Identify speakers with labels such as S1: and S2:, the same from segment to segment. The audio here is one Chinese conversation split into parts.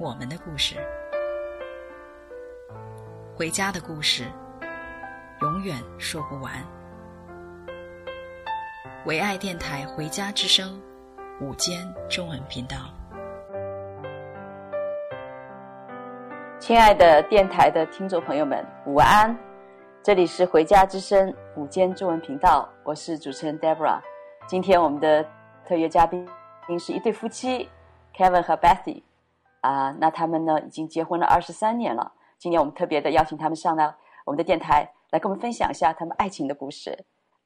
S1: 我们的故事，回家的故事，永远说不完。唯爱电台《回家之声》午间中文频道，
S2: 亲爱的电台的听众朋友们，午安！这里是《回家之声》午间中文频道，我是主持人 Deborah。今天我们的特约嘉宾是一对夫妻，Kevin 和 Bethy。啊，那他们呢已经结婚了二十三年了。今年我们特别的邀请他们上来我们的电台，来跟我们分享一下他们爱情的故事。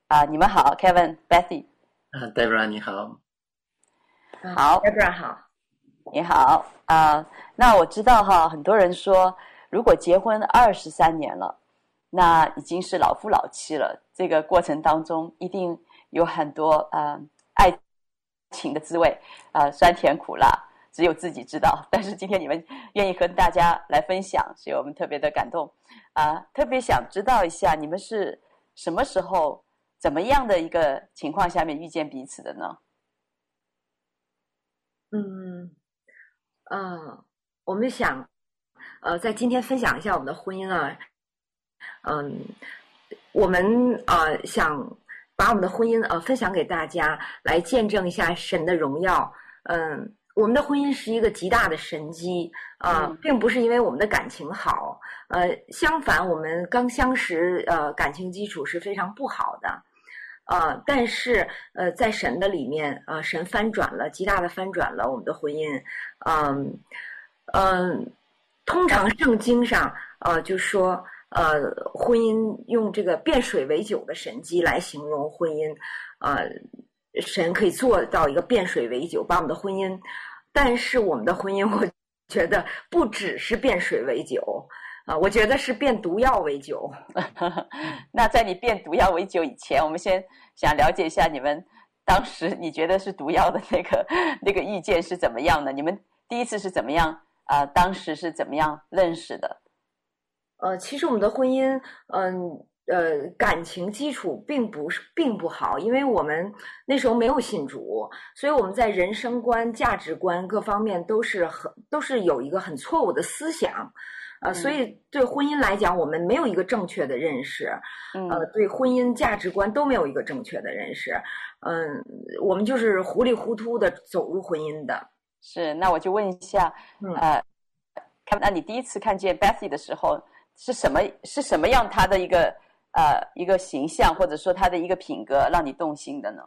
S2: 啊，你们好，Kevin、Bethy。
S3: 啊，Deborah 你好。
S2: 好
S4: ，Deborah 好。
S2: 你好啊，那我知道哈，很多人说，如果结婚二十三年了，那已经是老夫老妻了。这个过程当中一定有很多呃爱情的滋味，啊酸甜苦辣。只有自己知道，但是今天你们愿意和大家来分享，所以我们特别的感动，啊，特别想知道一下你们是什么时候、怎么样的一个情况下面遇见彼此的呢？
S4: 嗯，呃，我们想，呃，在今天分享一下我们的婚姻啊，嗯，我们啊、呃、想把我们的婚姻呃分享给大家，来见证一下神的荣耀，嗯。我们的婚姻是一个极大的神机啊、呃，并不是因为我们的感情好，呃，相反，我们刚相识，呃，感情基础是非常不好的，呃，但是，呃，在神的里面，呃，神翻转了，极大的翻转了我们的婚姻，嗯，嗯，通常圣经上，呃，就说，呃，婚姻用这个变水为酒的神机来形容婚姻，呃。神可以做到一个变水为酒，把我们的婚姻，但是我们的婚姻，我觉得不只是变水为酒，啊，我觉得是变毒药为酒。
S2: 那在你变毒药为酒以前，我们先想了解一下你们当时你觉得是毒药的那个那个意见是怎么样的？你们第一次是怎么样？啊、呃，当时是怎么样认识的？
S4: 呃，其实我们的婚姻，嗯。呃，感情基础并不是并不好，因为我们那时候没有信主，所以我们在人生观、价值观各方面都是很都是有一个很错误的思想，呃，所以对婚姻来讲，我们没有一个正确的认识，呃，对婚姻价值观都没有一个正确的认识，嗯，我们就是糊里糊涂的走入婚姻的。
S2: 是，那我就问一下，呃，看，那你第一次看见 Bethy 的时候是什么是什么样他的一个？呃，一个形象或者说他的一个品格让你动心的呢？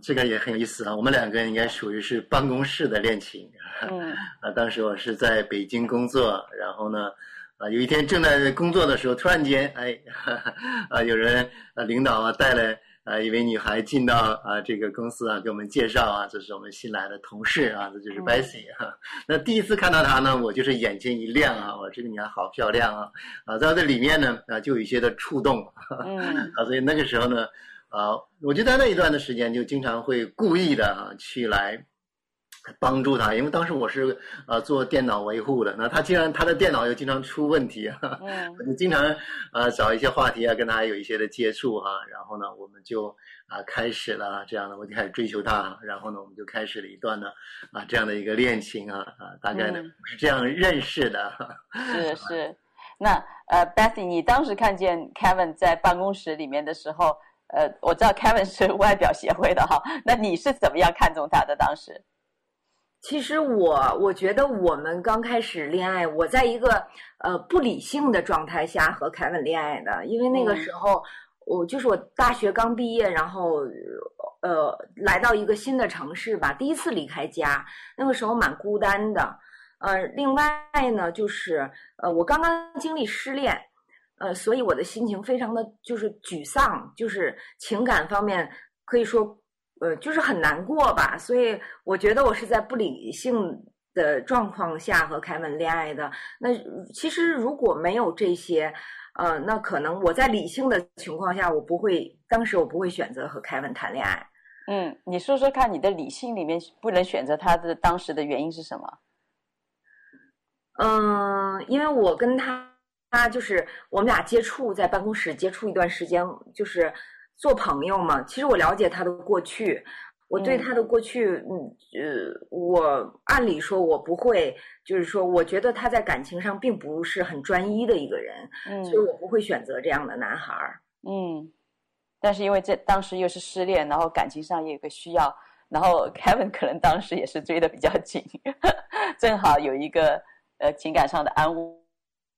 S3: 这个也很有意思啊。我们两个人应该属于是办公室的恋情。嗯。啊，当时我是在北京工作，然后呢，啊，有一天正在工作的时候，突然间，哎，啊，有人啊，领导啊带来。啊，一位女孩进到啊这个公司啊，给我们介绍啊，这是我们新来的同事啊，这就是 Bessy 哈、嗯。那第一次看到她呢，我就是眼睛一亮啊，我这个女孩好漂亮啊，啊，在这里面呢啊，就有一些的触动，嗯，啊，所以那个时候呢，啊，我就在那一段的时间就经常会故意的啊去来。帮助他，因为当时我是呃做电脑维护的，那他既然他的电脑又经常出问题啊，嗯，我就经常呃找一些话题啊跟他有一些的接触哈、啊，然后呢我们就啊、呃、开始了这样的，我就开始追求他，然后呢我们就开始了一段呢啊这样的一个恋情啊啊，大概呢、嗯、是这样认识的。
S2: 是 是，那呃 Bethy，你当时看见 Kevin 在办公室里面的时候，呃我知道 Kevin 是外表协会的哈，那你是怎么样看中他的当时？
S4: 其实我我觉得我们刚开始恋爱，我在一个呃不理性的状态下和凯文恋爱的，因为那个时候我就是我大学刚毕业，然后呃来到一个新的城市吧，第一次离开家，那个时候蛮孤单的。呃，另外呢就是呃我刚刚经历失恋，呃，所以我的心情非常的就是沮丧，就是情感方面可以说。呃，就是很难过吧，所以我觉得我是在不理性的状况下和凯文恋爱的。那其实如果没有这些，呃，那可能我在理性的情况下，我不会，当时我不会选择和凯文谈恋爱。
S2: 嗯，你说说看，你的理性里面不能选择他的当时的原因是什么？
S4: 嗯，因为我跟他，他就是我们俩接触，在办公室接触一段时间，就是做朋友嘛。其实我了解他的过去。我对他的过去，嗯，呃，我按理说，我不会，就是说，我觉得他在感情上并不是很专一的一个人，嗯，所以我不会选择这样的男孩儿，
S2: 嗯。但是因为这当时又是失恋，然后感情上也有个需要，然后 Kevin 可能当时也是追的比较紧，正好有一个呃情感上的安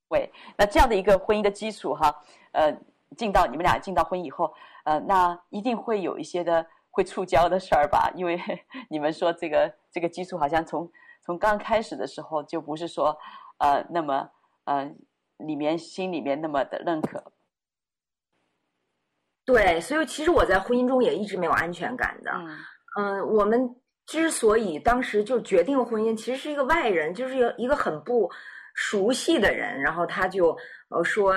S2: 慰。那这样的一个婚姻的基础哈，呃，进到你们俩进到婚姻以后，呃，那一定会有一些的。会触礁的事儿吧，因为 你们说这个这个基础好像从从刚开始的时候就不是说呃那么呃里面心里面那么的认可。
S4: 对，所以其实我在婚姻中也一直没有安全感的。嗯，呃，我们之所以当时就决定婚姻，其实是一个外人，就是一个很不熟悉的人，然后他就呃说，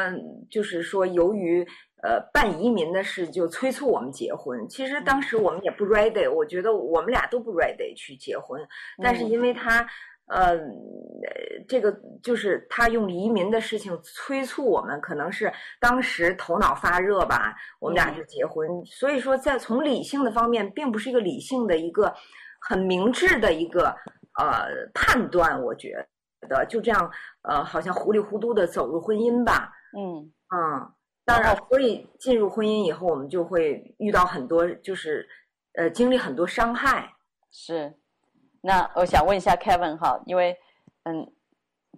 S4: 就是说由于。呃，办移民的事就催促我们结婚。其实当时我们也不 ready，我觉得我们俩都不 ready 去结婚。但是因为他，呃，这个就是他用移民的事情催促我们，可能是当时头脑发热吧，我们俩就结婚。所以说，在从理性的方面，并不是一个理性的一个很明智的一个呃判断。我觉得就这样，呃，好像糊里糊涂的走入婚姻吧。
S2: 嗯
S4: 嗯。当然，所以进入婚姻以后，我们就会遇到很多，就是，呃，经历很多伤害。
S2: 是，那我想问一下 Kevin 哈，因为，嗯，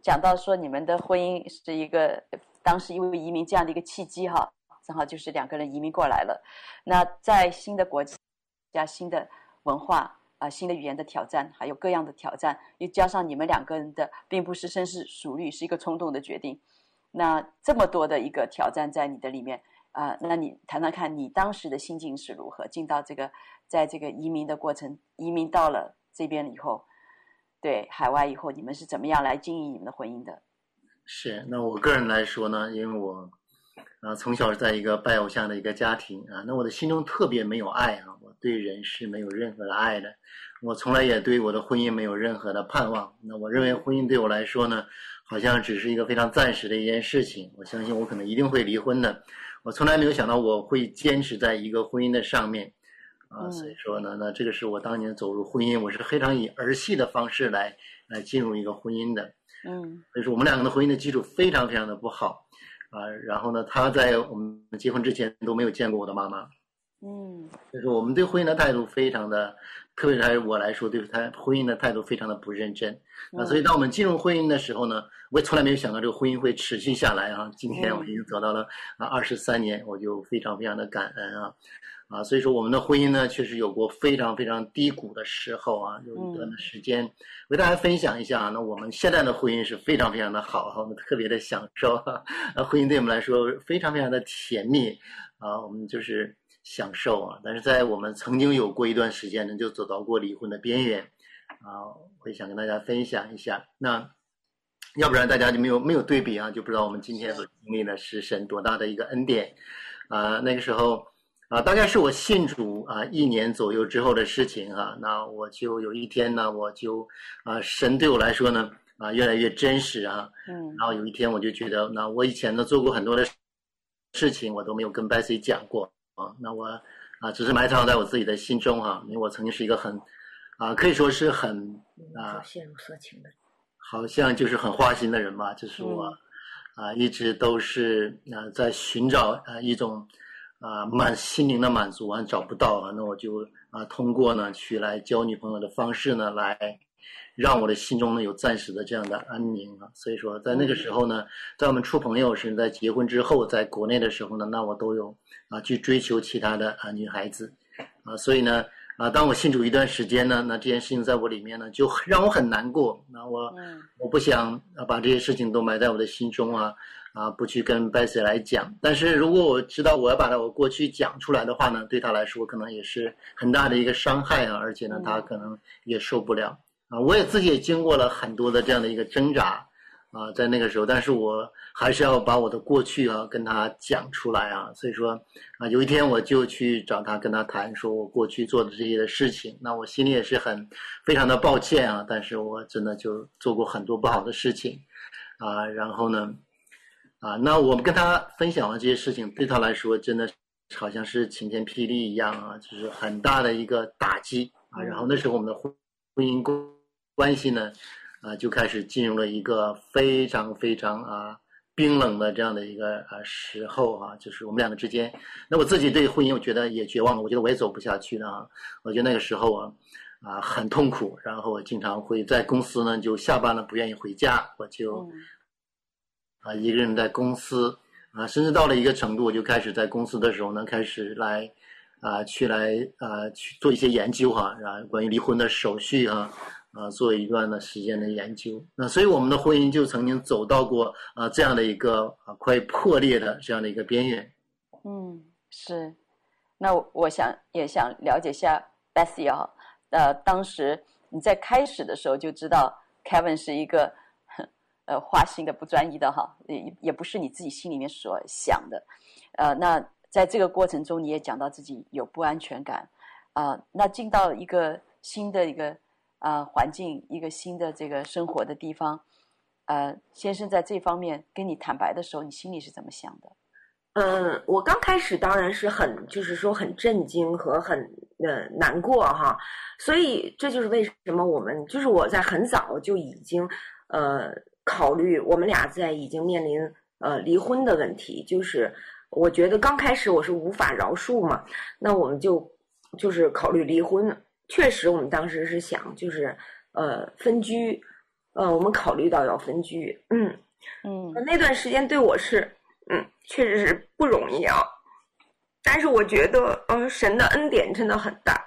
S2: 讲到说你们的婚姻是一个当时因为移民这样的一个契机哈，正好就是两个人移民过来了。那在新的国家、新的文化啊、呃、新的语言的挑战，还有各样的挑战，又加上你们两个人的并不是深思熟虑，是一个冲动的决定。那这么多的一个挑战在你的里面啊、呃，那你谈谈看你当时的心境是如何？进到这个，在这个移民的过程，移民到了这边以后，对海外以后，你们是怎么样来经营你们的婚姻的？
S3: 是，那我个人来说呢，因为我啊从小是在一个拜偶像的一个家庭啊，那我的心中特别没有爱啊，我对人是没有任何的爱的，我从来也对我的婚姻没有任何的盼望。那我认为婚姻对我来说呢，好像只是一个非常暂时的一件事情，我相信我可能一定会离婚的。我从来没有想到我会坚持在一个婚姻的上面，啊，所以说呢，那这个是我当年走入婚姻，我是非常以儿戏的方式来来进入一个婚姻的。
S2: 嗯，
S3: 所以说我们两个的婚姻的基础非常非常的不好，啊，然后呢，他在我们结婚之前都没有见过我的妈妈。
S2: 嗯，
S3: 就是我们对婚姻的态度非常的，特别是对我来说，对他婚姻的态度非常的不认真。啊，所以当我们进入婚姻的时候呢，我也从来没有想到这个婚姻会持续下来啊。今天我已经走到了啊二十三年，我就非常非常的感恩啊，啊，所以说我们的婚姻呢，确实有过非常非常低谷的时候啊，有一段的时间，为大家分享一下啊。那我们现在的婚姻是非常非常的好，我们特别的享受，啊，婚姻对我们来说非常非常的甜蜜啊，我们就是。享受啊！但是在我们曾经有过一段时间呢，就走到过离婚的边缘啊，我也想跟大家分享一下。那要不然大家就没有没有对比啊，就不知道我们今天所经历的是神多大的一个恩典啊！那个时候啊，大概是我信主啊一年左右之后的事情啊。那我就有一天呢，我就啊，神对我来说呢啊越来越真实啊。嗯。然后有一天我就觉得，那我以前呢做过很多的事情，我都没有跟 Bessy 讲过。啊，那我啊，只是埋藏在我自己的心中哈，因为我曾经是一个很啊，可以说是很啊，
S4: 陷入色情的，
S3: 好像就是很花心的人吧，就是我、嗯、啊，一直都是啊，在寻找啊一种啊满心灵的满足啊，找不到啊，那我就啊通过呢去来交女朋友的方式呢来。让我的心中呢有暂时的这样的安宁啊，所以说在那个时候呢，在我们处朋友是在结婚之后，在国内的时候呢，那我都有啊去追求其他的啊女孩子，啊，所以呢啊，当我信主一段时间呢，那这件事情在我里面呢就让我很难过，那我我不想啊把这些事情都埋在我的心中啊啊不去跟 Bessy 来讲，但是如果我知道我要把它我过去讲出来的话呢，对他来说可能也是很大的一个伤害啊，而且呢他可能也受不了。啊，我也自己也经过了很多的这样的一个挣扎。啊，在那个时候，但是我还是要把我的过去啊跟他讲出来啊。所以说啊，有一天我就去找他，跟他谈，说我过去做的这些的事情。那我心里也是很非常的抱歉啊，但是我真的就做过很多不好的事情啊。然后呢，啊，那我们跟他分享完这些事情，对他来说真的好像是晴天霹雳一样啊，就是很大的一个打击啊。然后那时候我们的婚婚姻关关系呢。啊，就开始进入了一个非常非常啊冰冷的这样的一个啊时候啊，就是我们两个之间。那我自己对婚姻，我觉得也绝望了，我觉得我也走不下去了啊。我觉得那个时候啊啊很痛苦，然后我经常会在公司呢就下班了不愿意回家，我就啊一个人在公司啊，甚至到了一个程度，我就开始在公司的时候呢开始来啊去来啊去做一些研究哈，然后关于离婚的手续啊。啊，做一段的时间的研究，那所以我们的婚姻就曾经走到过啊这样的一个啊快破裂的这样的一个边缘。
S2: 嗯，是。那我想也想了解一下 Bessie 啊，呃，当时你在开始的时候就知道 Kevin 是一个呃花心的不专一的哈，也也不是你自己心里面所想的。呃，那在这个过程中你也讲到自己有不安全感啊，呃，那进到一个新的一个。啊、呃，环境一个新的这个生活的地方，呃，先生在这方面跟你坦白的时候，你心里是怎么想的？
S4: 嗯，我刚开始当然是很，就是说很震惊和很呃难过哈，所以这就是为什么我们就是我在很早就已经呃考虑我们俩在已经面临呃离婚的问题，就是我觉得刚开始我是无法饶恕嘛，那我们就就是考虑离婚。确实，我们当时是想，就是，呃，分居，呃，我们考虑到要分居，嗯嗯，那段时间对我是，嗯，确实是不容易啊。但是我觉得，嗯、呃，神的恩典真的很大。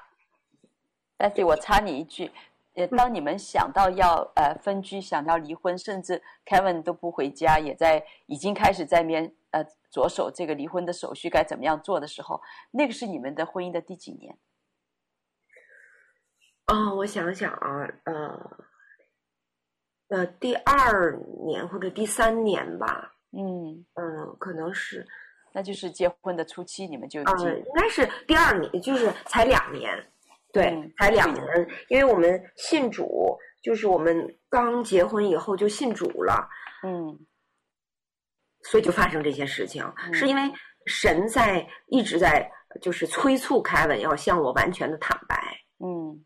S2: 但是我插你一句，呃，当你们想到要呃分居，想到离婚，甚至 Kevin 都不回家，也在已经开始在面呃着手这个离婚的手续该怎么样做的时候，那个是你们的婚姻的第几年？
S4: 啊、哦，我想想啊，呃，呃，第二年或者第三年吧，
S2: 嗯。
S4: 嗯，可能是，
S2: 那就是结婚的初期，你们就已经、
S4: 呃、应该是第二年，就是才两年，对，嗯、才两年，因为我们信主，就是我们刚结婚以后就信主了，
S2: 嗯，
S4: 所以就发生这些事情，嗯、是因为神在一直在就是催促凯文要向我完全的坦白，
S2: 嗯。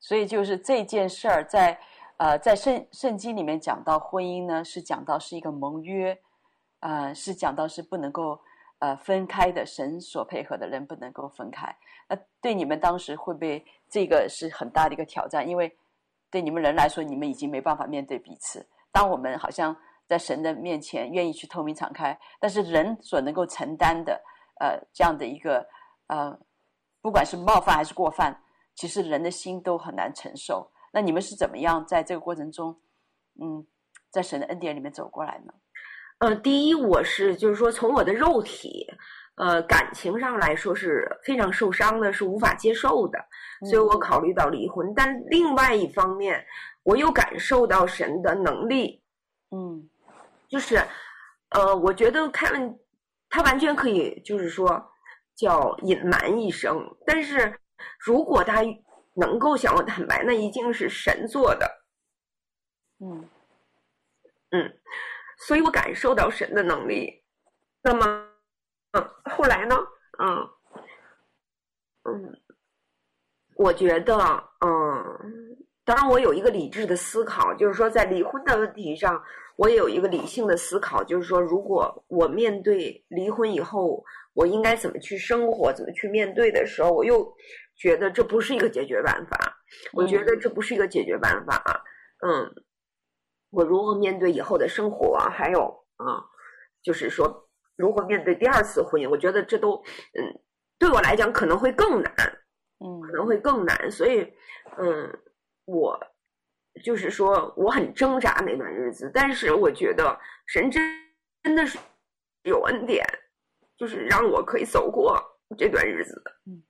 S2: 所以就是这件事儿，在呃，在圣圣经里面讲到婚姻呢，是讲到是一个盟约，呃，是讲到是不能够呃分开的，神所配合的人不能够分开。那对你们当时会不会这个是很大的一个挑战？因为对你们人来说，你们已经没办法面对彼此。当我们好像在神的面前愿意去透明敞开，但是人所能够承担的呃这样的一个呃，不管是冒犯还是过犯。其实人的心都很难承受。那你们是怎么样在这个过程中，嗯，在神的恩典里面走过来呢？
S4: 呃，第一，我是就是说，从我的肉体，呃，感情上来说是非常受伤的，是无法接受的，所以我考虑到离婚。嗯。但另外一方面，我又感受到神的能力，
S2: 嗯，
S4: 就是，呃，我觉得凯文他完全可以，就是说叫隐瞒一生，但是。如果他能够向我坦白，那一定是神做的。
S2: 嗯
S4: 嗯，所以我感受到神的能力。那么，嗯，后来呢？嗯嗯，我觉得，嗯，当然我有一个理智的思考，就是说在离婚的问题上，我也有一个理性的思考，就是说，如果我面对离婚以后，我应该怎么去生活，怎么去面对的时候，我又。觉得这不是一个解决办法，我觉得这不是一个解决办法。嗯，嗯，我如何面对以后的生活？还有，啊，就是说，如何面对第二次婚姻？我觉得这都，嗯，对我来讲可能会更难，
S2: 嗯，
S4: 可能会更难。所以，嗯，我就是说，我很挣扎那段日子，但是我觉得神真真的是有恩典，就是让我可以走过这段日子。
S2: 嗯。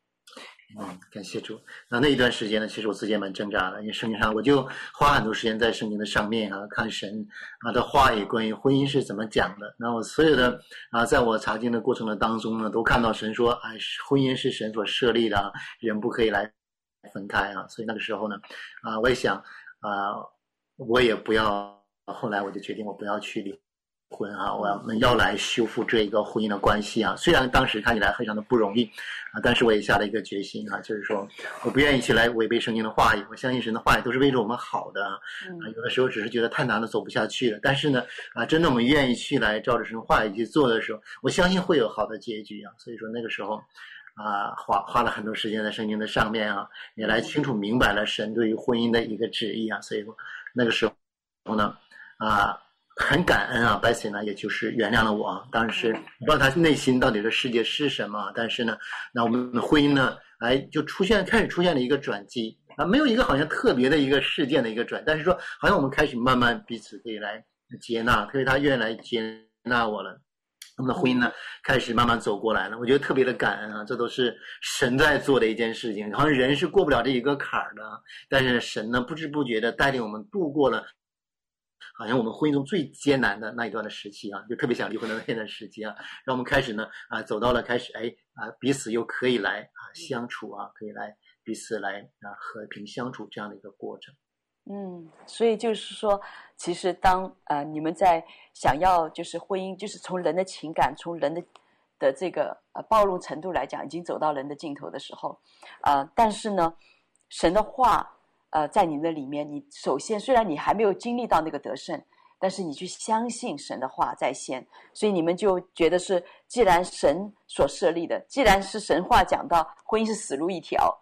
S3: 嗯，感谢主。那那一段时间呢，其实我自己也蛮挣扎的，因为圣经上我就花很多时间在圣经的上面啊，看神啊的话语，关于婚姻是怎么讲的。那我所有的啊，在我查经的过程的当中呢，都看到神说，哎，婚姻是神所设立的，人不可以来分开啊。所以那个时候呢，啊，我也想啊，我也不要，后来我就决定我不要去离。婚啊，我们要来修复这一个婚姻的关系啊。虽然当时看起来非常的不容易啊，但是我也下了一个决心啊，就是说我不愿意去来违背圣经的话语。我相信神的话语都是为着我们好的啊。有的时候只是觉得太难了，走不下去了。但是呢啊，真的我们愿意去来照着神的话语去做的时候，我相信会有好的结局啊。所以说那个时候啊，花花了很多时间在圣经的上面啊，也来清楚明白了神对于婚姻的一个旨意啊。所以说那个时候呢啊。很感恩啊 bessy 呢，也就是原谅了我。当时不知道他内心到底的世界是什么，但是呢，那我们的婚姻呢，哎，就出现开始出现了一个转机啊，没有一个好像特别的一个事件的一个转，但是说好像我们开始慢慢彼此可以来接纳，特别他愿意来接纳我了，我们的婚姻呢开始慢慢走过来了。我觉得特别的感恩啊，这都是神在做的一件事情，好像人是过不了这一个坎儿的，但是神呢不知不觉的带领我们度过了。好像我们婚姻中最艰难的那一段的时期啊，就特别想离婚的那一段时期啊，让我们开始呢啊，走到了开始哎啊，彼此又可以来啊相处啊，可以来彼此来啊和平相处这样的一个过程。
S2: 嗯，所以就是说，其实当呃你们在想要就是婚姻，就是从人的情感，从人的的这个呃暴露程度来讲，已经走到人的尽头的时候，呃，但是呢，神的话。呃，在你的里面，你首先虽然你还没有经历到那个得胜，但是你去相信神的话在先，所以你们就觉得是，既然神所设立的，既然是神话讲到婚姻是死路一条，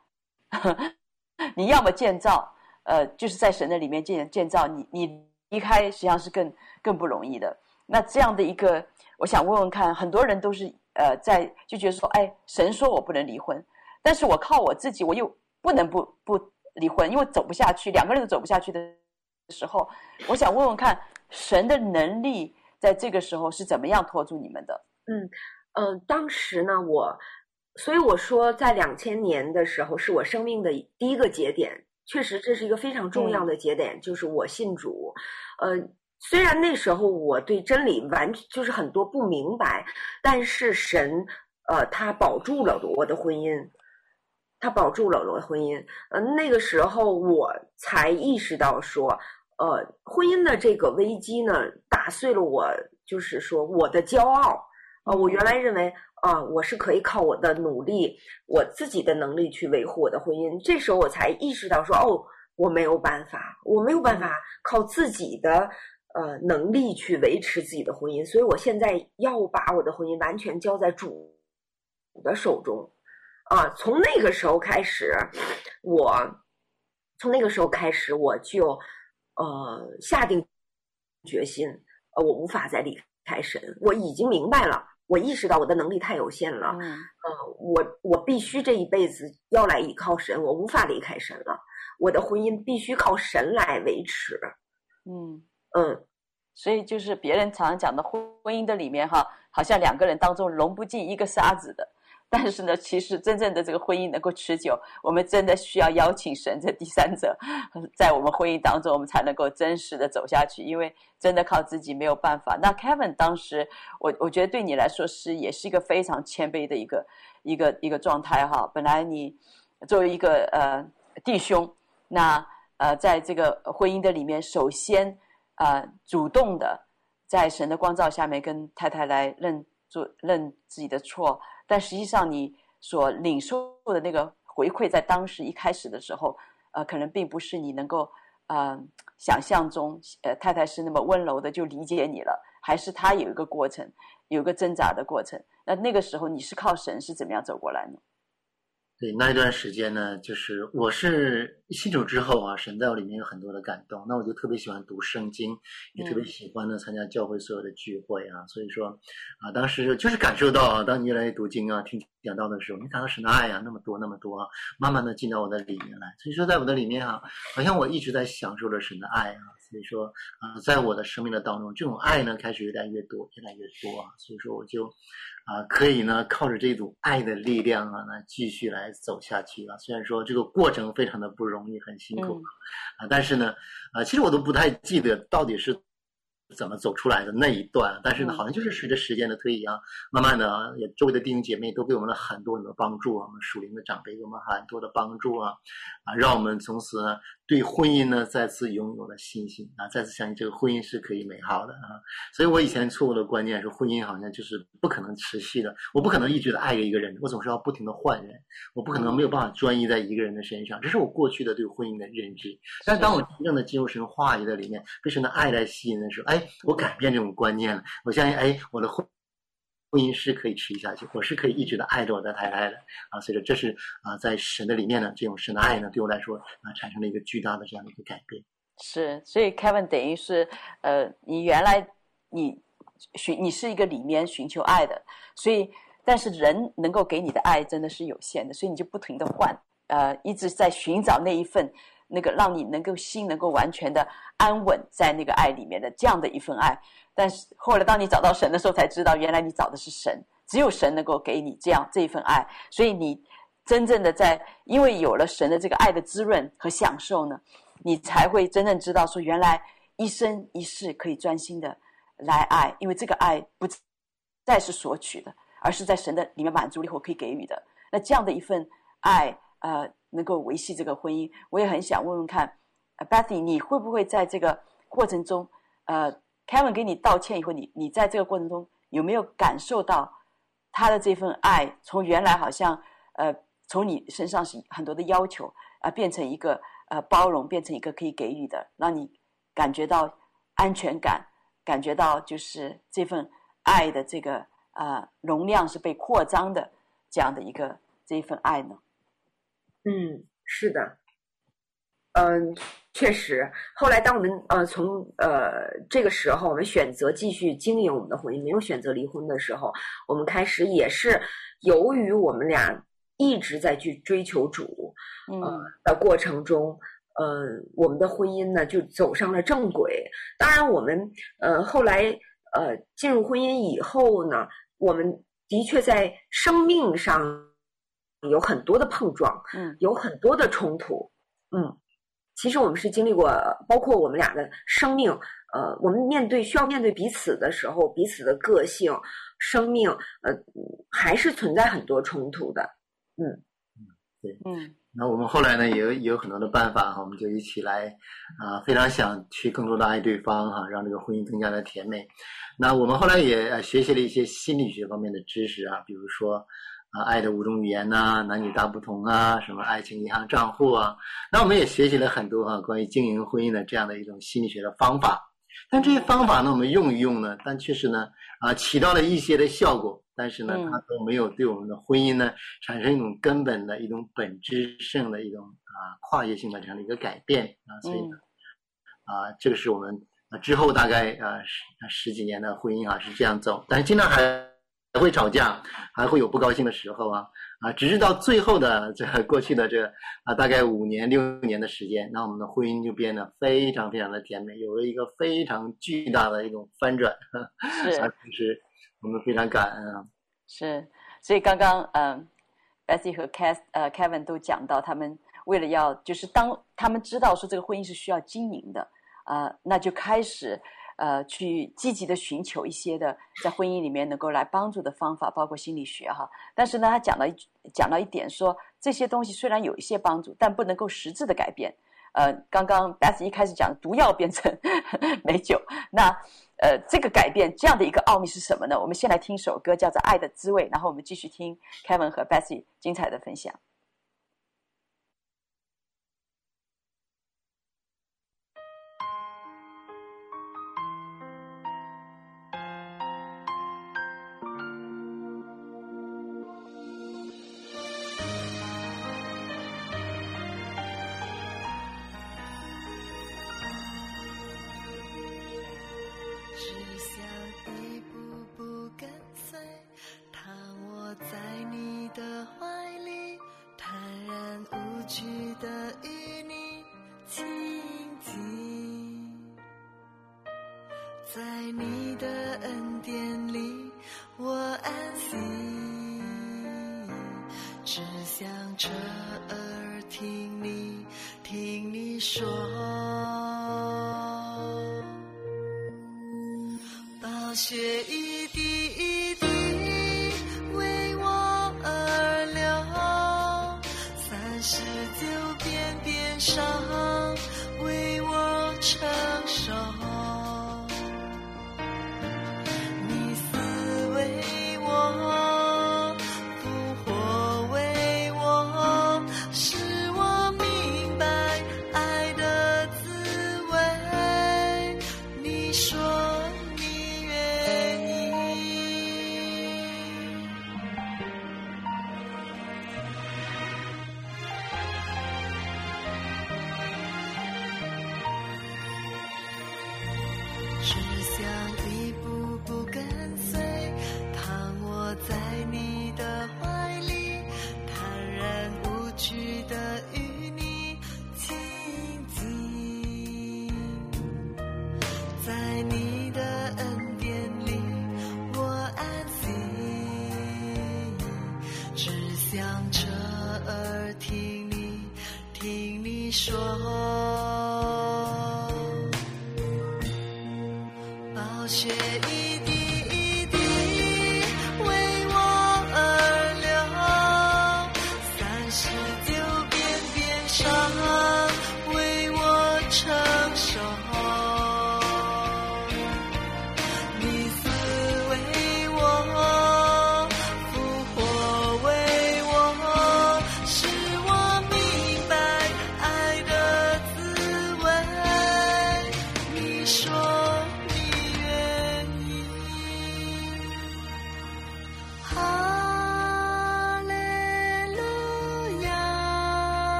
S2: 你要么建造，呃，就是在神的里面建建造，你你离开实际上是更更不容易的。那这样的一个，我想问问看，很多人都是呃在就觉得说，哎，神说我不能离婚，但是我靠我自己，我又不能不不。离婚，因为走不下去，两个人都走不下去的时候，我想问问看，神的能力在这个时候是怎么样拖住你们的？
S4: 嗯，呃，当时呢，我，所以我说，在两千年的时候是我生命的第一个节点，确实这是一个非常重要的节点，嗯、就是我信主。呃，虽然那时候我对真理完就是很多不明白，但是神，呃，他保住了我的婚姻。他保住了我的婚姻，呃，那个时候我才意识到说，呃，婚姻的这个危机呢，打碎了我，就是说我的骄傲，啊、我原来认为啊、我是可以靠我的努力，我自己的能力去维护我的婚姻。这时候我才意识到说，哦，我没有办法，我没有办法靠自己的呃能力去维持自己的婚姻，所以我现在要把我的婚姻完全交在主的手中。啊，从那个时候开始，我从那个时候开始，我就呃下定决心，呃，我无法再离开神。我已经明白了，我意识到我的能力太有限了。嗯，呃，我我必须这一辈子要来依靠神，我无法离开神了。我的婚姻必须靠神来维持。
S2: 嗯
S4: 嗯，
S2: 所以就是别人常常讲的婚婚姻的里面哈，好像两个人当中容不进一个沙子的。但是呢，其实真正的这个婚姻能够持久，我们真的需要邀请神这第三者，在我们婚姻当中，我们才能够真实的走下去。因为真的靠自己没有办法。那 Kevin 当时，我我觉得对你来说是也是一个非常谦卑的一个一个一个状态哈。本来你作为一个呃弟兄，那呃在这个婚姻的里面，首先呃主动的在神的光照下面跟太太来认做认自己的错。但实际上，你所领受的那个回馈，在当时一开始的时候，呃，可能并不是你能够呃想象中，呃，太太是那么温柔的就理解你了，还是他有一个过程，有一个挣扎的过程。那那个时候，你是靠神是怎么样走过来呢？
S3: 对，那一段时间呢，就是我是信主之后啊，神在我里面有很多的感动，那我就特别喜欢读圣经，也特别喜欢呢参加教会所有的聚会啊，所以说啊，当时就是感受到啊，当你越来越读经啊，听讲道的时候，你感到神的爱啊，那么多那么多啊，慢慢的进到我的里面来。所以说，在我的里面啊，好像我一直在享受着神的爱啊。所以说啊、呃，在我的生命的当中，这种爱呢，开始越来越多，越来越多啊。所以说，我就啊、呃，可以呢，靠着这种爱的力量啊，来继续来走下去啊。虽然说这个过程非常的不容易，很辛苦、嗯、啊，但是呢，啊、呃，其实我都不太记得到底是。怎么走出来的那一段？但是呢，好像就是随着时间的推移啊，慢慢的，也周围的弟兄姐妹都给我们了很多很多帮助啊，我们属灵的长辈给我们很多的帮助啊，啊，让我们从此呢对婚姻呢再次拥有了信心啊，再次相信这个婚姻是可以美好的啊。所以我以前错误的观念是婚姻好像就是不可能持续的，我不可能一直的爱着一个人，我总是要不停的换人，我不可能没有办法专一在一个人的身上，这是我过去的对婚姻的认知。但当我真正的进入神话语的里面，被神的爱来吸引的时候，哎。我改变这种观念了，我相信，哎，我的婚婚姻是可以持续下去，我是可以一直的爱着我的太太的啊。所以说，这是啊，在神的里面呢，这种神的爱呢，对我来说啊，产生了一个巨大的这样的一个改变。
S2: 是，所以 Kevin 等于是，呃，你原来你寻你是一个里面寻求爱的，所以但是人能够给你的爱真的是有限的，所以你就不停的换，呃，一直在寻找那一份。那个让你能够心能够完全的安稳在那个爱里面的这样的一份爱，但是后来当你找到神的时候，才知道原来你找的是神，只有神能够给你这样这一份爱，所以你真正的在因为有了神的这个爱的滋润和享受呢，你才会真正知道说原来一生一世可以专心的来爱，因为这个爱不再是索取的，而是在神的里面满足以后可以给予的。那这样的一份爱，呃。能够维系这个婚姻，我也很想问问看呃，Bethy，你会不会在这个过程中，呃，Kevin 给你道歉以后，你你在这个过程中有没有感受到他的这份爱，从原来好像呃从你身上是很多的要求啊，呃，变成一个呃包容，变成一个可以给予的，让你感觉到安全感，感觉到就是这份爱的这个呃容量是被扩张的这样的一个这一份爱呢？
S4: 嗯，是的，嗯，确实。后来，当我们呃从呃这个时候，我们选择继续经营我们的婚姻，没有选择离婚的时候，我们开始也是由于我们俩一直在去追求主，呃、嗯的过程中，呃，我们的婚姻呢就走上了正轨。当然，我们呃后来呃进入婚姻以后呢，我们的确在生命上。有很多的碰撞，嗯，有很多的冲突，嗯，其实我们是经历过，包括我们俩的生命，呃，我们面对需要面对彼此的时候，彼此的个性、生命，呃，还是存在很多冲突的，嗯，
S3: 嗯，对，嗯，那我们后来呢，也有也有很多的办法哈，我们就一起来，啊、呃，非常想去更多的爱对方哈，让这个婚姻更加的甜美。那我们后来也学习了一些心理学方面的知识啊，比如说。啊，爱的五种语言呐、啊，男女大不同啊，什么爱情银行账户啊，那我们也学习了很多啊，关于经营婚姻的这样的一种心理学的方法。但这些方法呢，我们用一用呢，但确实呢，啊，起到了一些的效果，但是呢，它都没有对我们的婚姻呢产生一种根本的一种本质性的一种啊跨越性的这样的一个改变啊，所以呢，啊，这个是我们啊之后大概啊十十几年的婚姻啊是这样走，但是经常还。还会吵架，还会有不高兴的时候啊啊！直至到最后的这过去的这啊，大概五年六年的时间，那我们的婚姻就变得非常非常的甜美，有了一个非常巨大的一种翻转。是，啊、其实我们非常感恩啊。
S2: 是，所以刚刚嗯，Betsy 和 Kev 呃 Kevin 都讲到，他们为了要就是当他们知道说这个婚姻是需要经营的啊、呃，那就开始。呃，去积极的寻求一些的在婚姻里面能够来帮助的方法，包括心理学哈。但是呢，他讲了一讲了一点说，这些东西虽然有一些帮助，但不能够实质的改变。呃，刚刚 Beth 一开始讲毒药变成 美酒，那呃，这个改变这样的一个奥秘是什么呢？我们先来听首歌，叫做《爱的滋味》，然后我们继续听 Kevin 和 Beth 精彩的分享。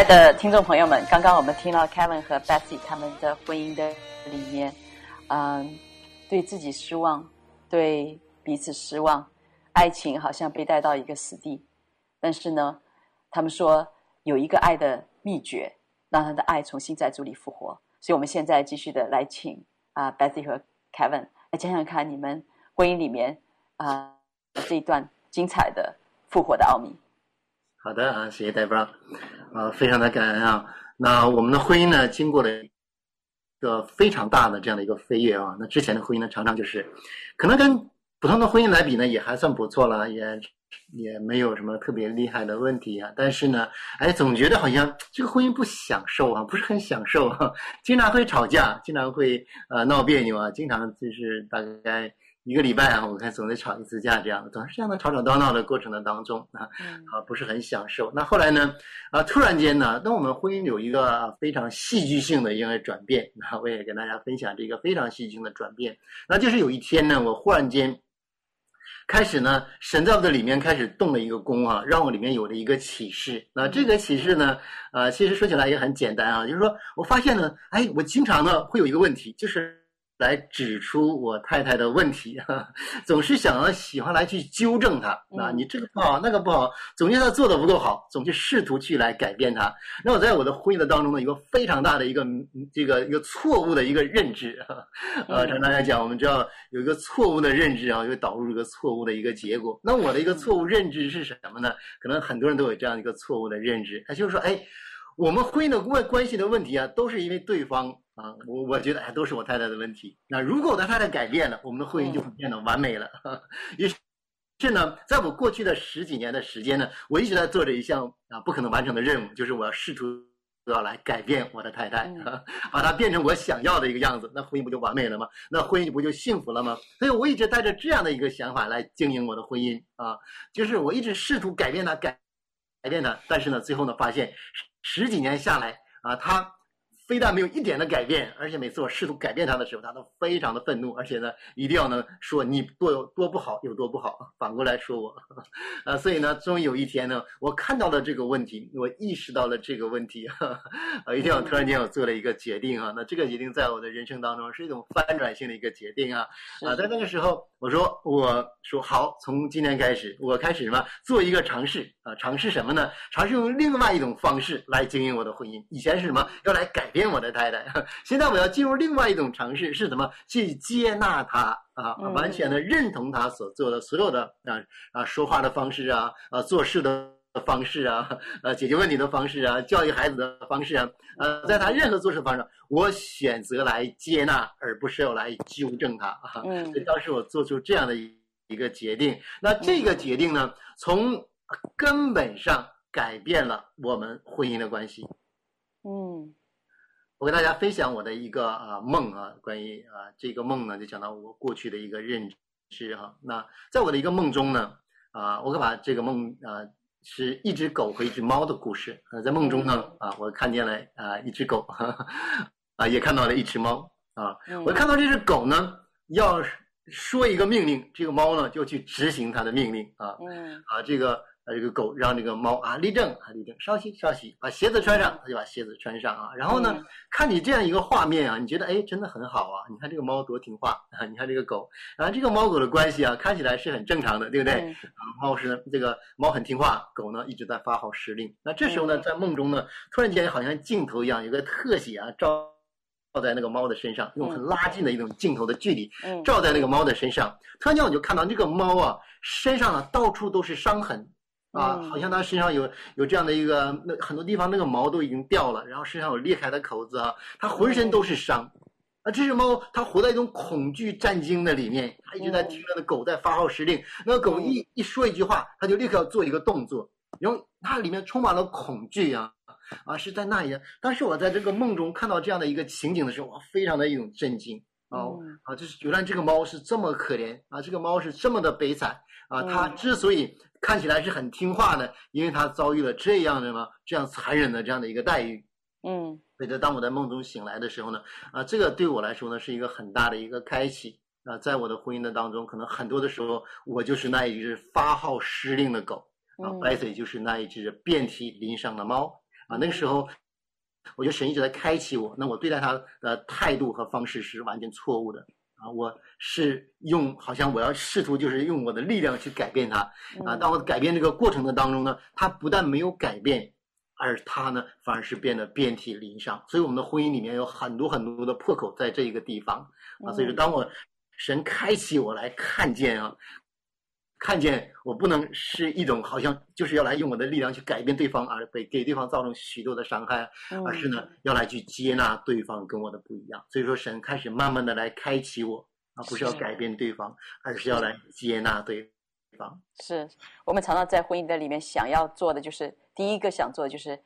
S5: 爱的
S2: 听众朋友们，刚刚我们听到 Kevin 和 Betsy 他们的婚姻的里面，嗯，对自己失望，对彼此失望，爱情好像被带到一个死地。但是呢，他们说有一个爱的秘诀，让他的爱重新在主里复活。所以，我们现在继续的来请啊 Betsy 和 Kevin 来讲讲看你们婚姻里面啊这一段精彩的复活的奥秘。
S3: 好的啊，谢谢戴博。啊，非常的感恩啊！那我们的婚姻呢，经过了一个非常大的这样的一个飞跃啊。那之前的婚姻呢，常常就是，可能跟普通的婚姻来比呢，也还算不错了，也也没有什么特别厉害的问题啊。但是呢，哎，总觉得好像这个婚姻不享受啊，不是很享受啊，经常会吵架，经常会呃闹别扭啊，经常就是大概一个礼拜啊，我看总得吵一次架，这样总是这样的吵吵闹闹的过程的当中啊，啊不是很享受。那后来呢，啊突然间呢，那我们婚姻有一个非常戏剧性的一个转变，那我也跟大家分享这个非常戏剧性的转变，那就是有一天呢，我忽然间开始呢，神在我的里面开始动了一个工啊，让我里面有了一个启示。那这个启示呢，呃，其实说起来也很简单啊，就是说我发现呢，哎，我经常呢会有一个问题，就是。来指出我太太的问题，哈，总是想要喜欢来去纠正她。啊，你这个不好，那个不好，总觉得她做的不够好，总去试图去来改变她。那我在我的婚姻的当中呢，有一个非常大的一个这个一个错误的一个认知，呃，常常来讲，我们知道有一个错误的认知啊，就导入一个错误的一个结果。那我的一个错误认知是什么呢？可能很多人都有这样一个错误的认知，他就是说，哎。我们婚姻的关关系的问题啊，都是因为对方啊，我我觉得哎，都是我太太的问题。那如果我的太太改变了，我们的婚姻就会变得完美了。于是呢，在我过去的十几年的时间呢，我一直在做着一项啊不可能完成的任务，就是我要试图要来改变我的太太，啊，把她变成我想要的一个样子，那婚姻不就完美了吗？那婚姻不就幸福了吗？所以我一直带着这样的一个想法来经营我的婚姻啊，就是我一直试图改变她，改改变她，但是呢，最后呢，发现。十几年下来啊，他非但没有一点的改变，而且每次我试图改变他的时候，他都非常的愤怒，而且呢，一定要呢说你多有多不好，有多不好，反过来说我，啊，所以呢，终于有一天呢，我看到了这个问题，我意识到了这个问题，啊，一定要突然间我做了一个决定啊，那这个决定在我的人生当中是一种翻转性的一个决定啊，啊，在那个时候我说我说好，从今天开始，我开始什么做一个尝试啊，尝试什么呢？尝试用另外一种方式来经营我的婚姻，以前是什么要来改变。我的太太，现在我要进入另外一种尝试，是什么？去接纳他啊，完全的认同他所做的所有的啊啊说话的方式啊啊做事的方式啊啊解决问题的方式啊教育孩子的方式啊呃、啊，在他任何做事方式，我选择来接纳，而不是要来纠正他啊。嗯，所以当时我做出这样的一个决定，那这个决定呢，从根本上改变了我们婚姻的关系。嗯。我给大家分享我的一个啊梦啊，关于啊这个梦呢，就讲到我过去的一个认知哈。那在我的一个梦中呢，啊，我可把这个梦啊是一只狗和一只猫的故事。呃，在梦中呢，啊，我看见了啊一只狗，啊，也看到了一只猫啊。我看到这只狗呢，要说一个命令，这个猫呢就去执行它的命令啊。啊，这个。啊，这个狗让这个猫啊立正啊立正，稍息稍息，把鞋子穿上，它就把鞋子穿上啊。然后呢，嗯、看你这样一个画面啊，你觉得哎，真的很好啊。你看这个猫多听话啊，你看这个狗，啊，这个猫狗的关系啊，看起来是很正常的，对不对？嗯、啊，猫是，这个猫很听话，狗呢一直在发号施令。那这时候呢，在梦中呢，突然间好像镜头一样，有个特写啊，照照在那个猫的身上，用很拉近的一种镜头的距离，照在那个猫的身上。突然间我就看到这个猫啊，身上啊到处都是伤痕。啊，好像它身上有有这样的一个，那很多地方那个毛都已经掉了，然后身上有裂开的口子啊，它浑身都是伤。啊，这只猫它活在一种恐惧战惊的里面，它一直在听着那狗在发号施令。那个狗一一说一句话，它就立刻要做一个动作，然后它里面充满了恐惧啊啊，是在那一样。当时我在这个梦中看到这样的一个情景的时候，我非常的一种震惊。哦，啊，就是原来这个猫是这么可怜啊，这个猫是这么的悲惨啊，它之所以。看起来是很听话的，因为他遭遇了这样的吗？这样残忍的这样的一个待遇。嗯，所以当我在梦中醒来的时候呢，啊，这个对我来说呢是一个很大的一个开启。啊，在我的婚姻的当中，可能很多的时候，我就是那一只发号施令的狗，啊，白嘴就是那一只遍体鳞伤的猫。啊，那个时候，我觉得神一直在开启我，那我对待他的态度和方式是完全错误的。啊，我是用好像我要试图就是用我的力量去改变它，啊，当我改变这个过程的当中呢，它不但没有改变，而它呢反而是变得遍体鳞伤。所以我们的婚姻里面有很多很多的破口在这一个地方啊。所以说，当我神开启我来看见啊，看见我不能是一种好像就是要来用我的力量去改变对方而被给对方造成许多的伤害，而是呢要来去接纳对方跟我的不一样。所以说，神开始慢慢的来开启我。而，不是要改变对方，而是要来接纳对方。
S2: 是我们常常在婚姻的里面想要做的，就是第一个想做的就是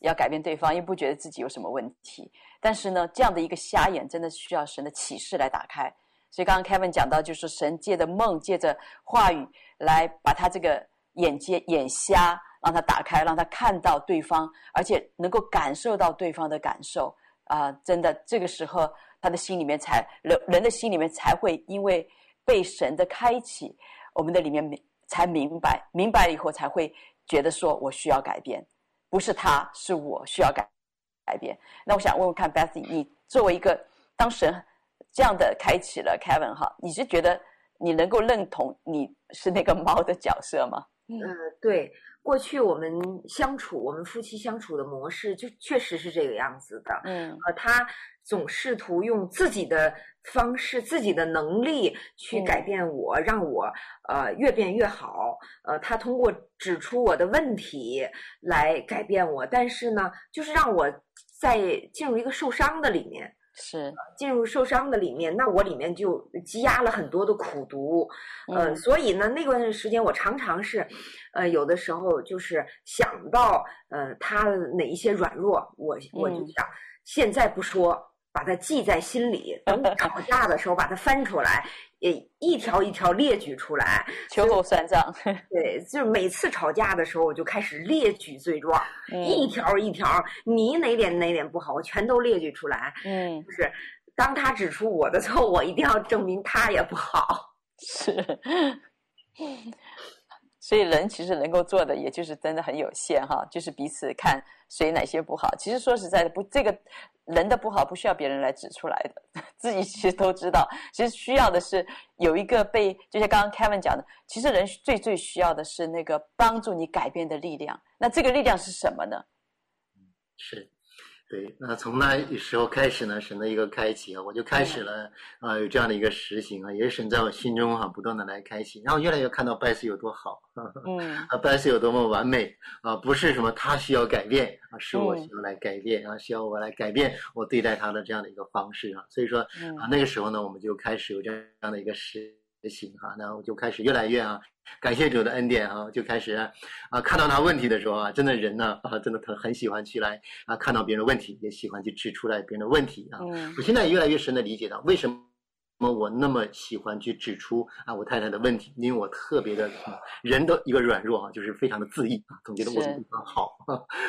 S2: 要改变对方，因为不觉得自己有什么问题。但是呢，这样的一个瞎眼，真的需要神的启示来打开。所以刚刚 Kevin 讲到，就是神借着梦、借着话语来把他这个眼界眼瞎，让他打开，让他看到对方，而且能够感受到对方的感受啊、真的，这个时候他的心里面才人人的心里面才会因为被神的开启，我们的里面明才明白，明白了以后才会觉得说我需要改变，不是他，是我需要改改变。那我想问问看，Bethy，你作为一个当神。这样的开启了，Kevin 哈，你是觉得你能够认同你是那个猫的角色吗？
S4: 嗯、呃，对，过去我们相处，我们夫妻相处的模式就确实是这个样子的。嗯，呃，他总试图用自己的方式、自己的能力去改变我，嗯、让我呃越变越好。呃，他通过指出我的问题来改变我，但是呢，就是让我在进入一个受伤的里面。
S2: 是
S4: 进入受伤的里面，那我里面就积压了很多的苦毒，呃，嗯，所以呢，那段时间我常常是，呃，有的时候就是想到，呃，他哪一些软弱，我我就想，现在不说。把它记在心里，等吵架的时候把它翻出来，也一条一条列举出来，
S2: 秋后算账。
S4: 对，就是每次吵架的时候，我就开始列举罪状，嗯、一条一条，你哪点哪点不好，我全都列举出来。嗯，就是当他指出我的错误，我一定要证明他也不好。
S2: 是。所以人其实能够做的，也就是真的很有限哈，就是彼此看谁哪些不好。其实说实在的，不，这个人的不好不需要别人来指出来的，自己其实都知道。其实需要的是有一个被，就像刚刚 Kevin 讲的，其实人最最需要的是那个帮助你改变的力量。那这个力量是什么呢？
S3: 是。对，那从那时候开始呢，神的一个开启啊，我就开始了啊、呃，有这样的一个实行啊，也是神在我心中哈、啊，不断的来开启，然后越来越看到 Bethy 有多好，嗯，啊，Bethy 有多么完美啊，不是什么他需要改变啊，是我需要来改变、嗯、啊，需要我来改变我对待他的这样的一个方式啊，所以说啊，那个时候呢，我们就开始有这样的一个实行哈，那我就开始越来越啊。感谢主的恩典啊，就开始啊，看到他问题的时候啊，真的人呢啊，真的很很喜欢去来啊，看到别人的问题，也喜欢去指出来别人的问题啊。嗯，我现在也越来越深的理解到为什么。那么我那么喜欢去指出啊我太太的问题，因为我特别的啊人的一个软弱啊，就是非常的自义啊，总觉得我非常好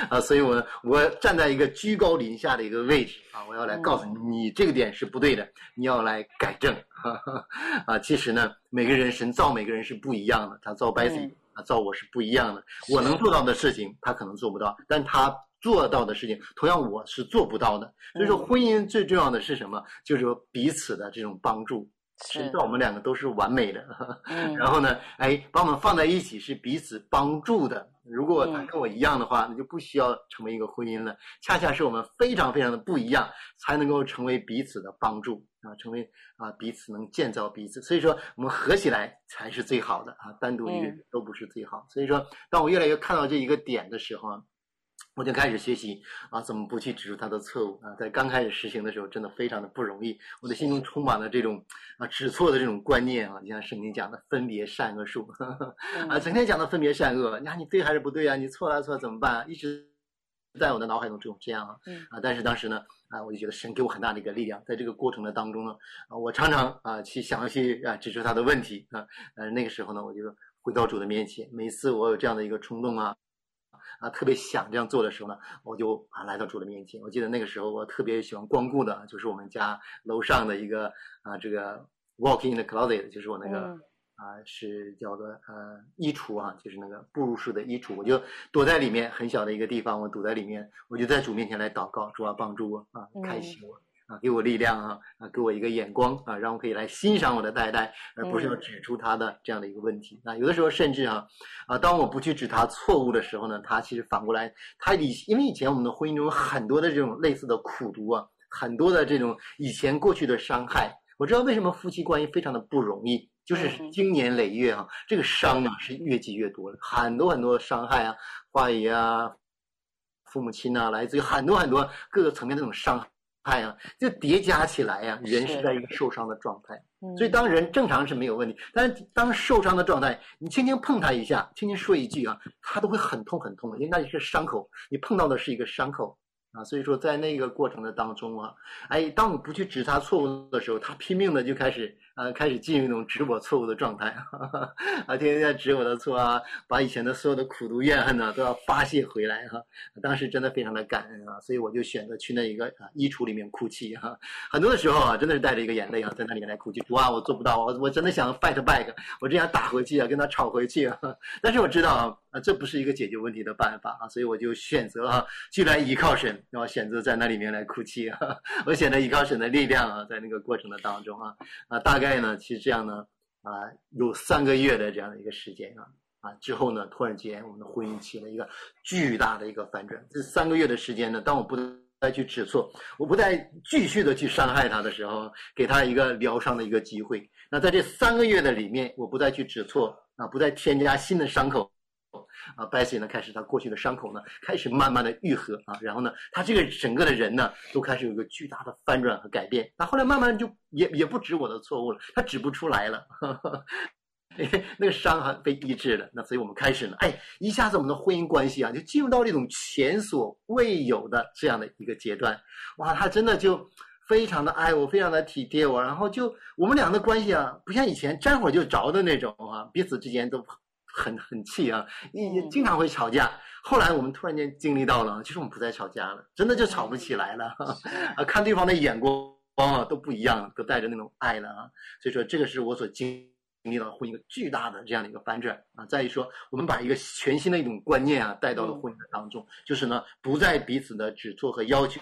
S3: 啊，所以我我站在一个居高临下的一个位置啊，我要来告诉你，你这个点是不对的，你要来改正 啊。其实呢，每个人神造每个人是不一样的，他造 Bethy 啊造我是不一样的，我能做到的事情他可能做不到，但他。做到的事情，同样我是做不到的。所以说，婚姻最重要的是什么？就是说彼此的这种帮助。是，我们两个都是完美的。嗯。然后呢，哎，把我们放在一起是彼此帮助的。如果他跟我一样的话，那就不需要成为一个婚姻了。恰恰是我们非常非常的不一样，才能够成为彼此的帮助啊，成为啊彼此能建造彼此。所以说，我们合起来才是最好的啊，单独一个人都不是最好。所以说，当我越来越看到这一个点的时候。我就开始学习啊，怎么不去指出他的错误啊？在刚开始实行的时候，真的非常的不容易。我的心中充满了这种啊指错的这种观念啊，就像圣经讲的分别善恶树 啊，整天讲的分别善恶，你看你对还是不对啊？你错了错了怎么办啊？一直在我的脑海中只有这样啊啊！但是当时呢啊，我就觉得神给我很大的一个力量，在这个过程的当中呢啊，我常常啊去想要去啊指出他的问题啊，呃那个时候呢，我就回到主的面前，每次我有这样的一个冲动啊。啊，特别想这样做的时候呢，我就啊来到主的面前。我记得那个时候，我特别喜欢光顾的，就是我们家楼上的一个啊，这个 walk in the closet，就是我那个、嗯、啊，是叫做呃衣橱啊，就是那个步入式的衣橱。我就躲在里面，很小的一个地方，我躲在里面，我就在主面前来祷告，主啊帮助我啊，开启我。嗯啊，给我力量啊！啊，给我一个眼光啊，让我可以来欣赏我的太太，而不是要指出他的这样的一个问题。啊，有的时候甚至啊，啊，当我不去指他错误的时候呢，他其实反过来，他以因为以前我们的婚姻中有很多的这种类似的苦读啊，很多的这种以前过去的伤害。我知道为什么夫妻关系非常的不容易，就是经年累月啊，这个伤啊是越积越多的，很多很多伤害啊，话语啊，父母亲啊，来自于很多很多各个层面的这种伤害。哎呀，就叠加起来呀，人是在一个受伤的状态。所以当人正常是没有问题，但是当受伤的状态，你轻轻碰他一下，轻轻说一句啊，他都会很痛很痛，因为那是伤口，你碰到的是一个伤口啊。所以说在那个过程的当中啊，哎，当你不去指他错误的时候，他拼命的就开始啊，开始进入一种指我错误的状态，啊，天天在指我的错啊，把以前的所有的苦毒怨恨呢都要发泄回来哈。当时真的非常的感恩啊，所以我就选择去那一个啊衣橱里面哭泣哈。很多的时候啊，真的是带着一个眼泪啊，在那里面来哭泣。哇，我做不到，我我真的想 fight back，我真想打回去啊，跟他吵回去啊。但是我知道啊，这不是一个解决问题的办法啊，所以我就选择啊，去来依靠神，然后选择在那里面来哭泣啊。我选择依靠神的力量啊，在那个过程的当中啊，啊，大概呢，其实这样呢，啊，有三个月的这样的一个时间啊，啊，之后呢，突然间我们的婚姻起了一个巨大的一个反转。这三个月的时间呢，当我不再去指错，我不再继续的去伤害他的时候，给他一个疗伤的一个机会。那在这三个月的里面，我不再去指错啊，不再添加新的伤口。啊，Bessy 呢，开始他过去的伤口呢，开始慢慢的愈合啊，然后呢，他这个整个的人呢，都开始有一个巨大的翻转和改变。那后来慢慢就也也不止我的错误了，他指不出来了，呵呵那个伤还被医治了。那所以我们开始呢，哎，一下子我们的婚姻关系啊，就进入到这种前所未有的这样的一个阶段。哇，他真的就非常的爱我，非常的体贴我，然后就我们俩的关系啊，不像以前沾火就着的那种啊，彼此之间都。很很气啊，也也经常会吵架。后来我们突然间经历到了，其实我们不再吵架了，真的就吵不起来了。啊，看对方的眼光啊都不一样，都带着那种爱了啊。所以说，这个是我所经历到婚姻一个巨大的这样的一个反转啊。再一说，我们把一个全新的一种观念啊带到了婚姻当中，就是呢，不再彼此的指错和要求。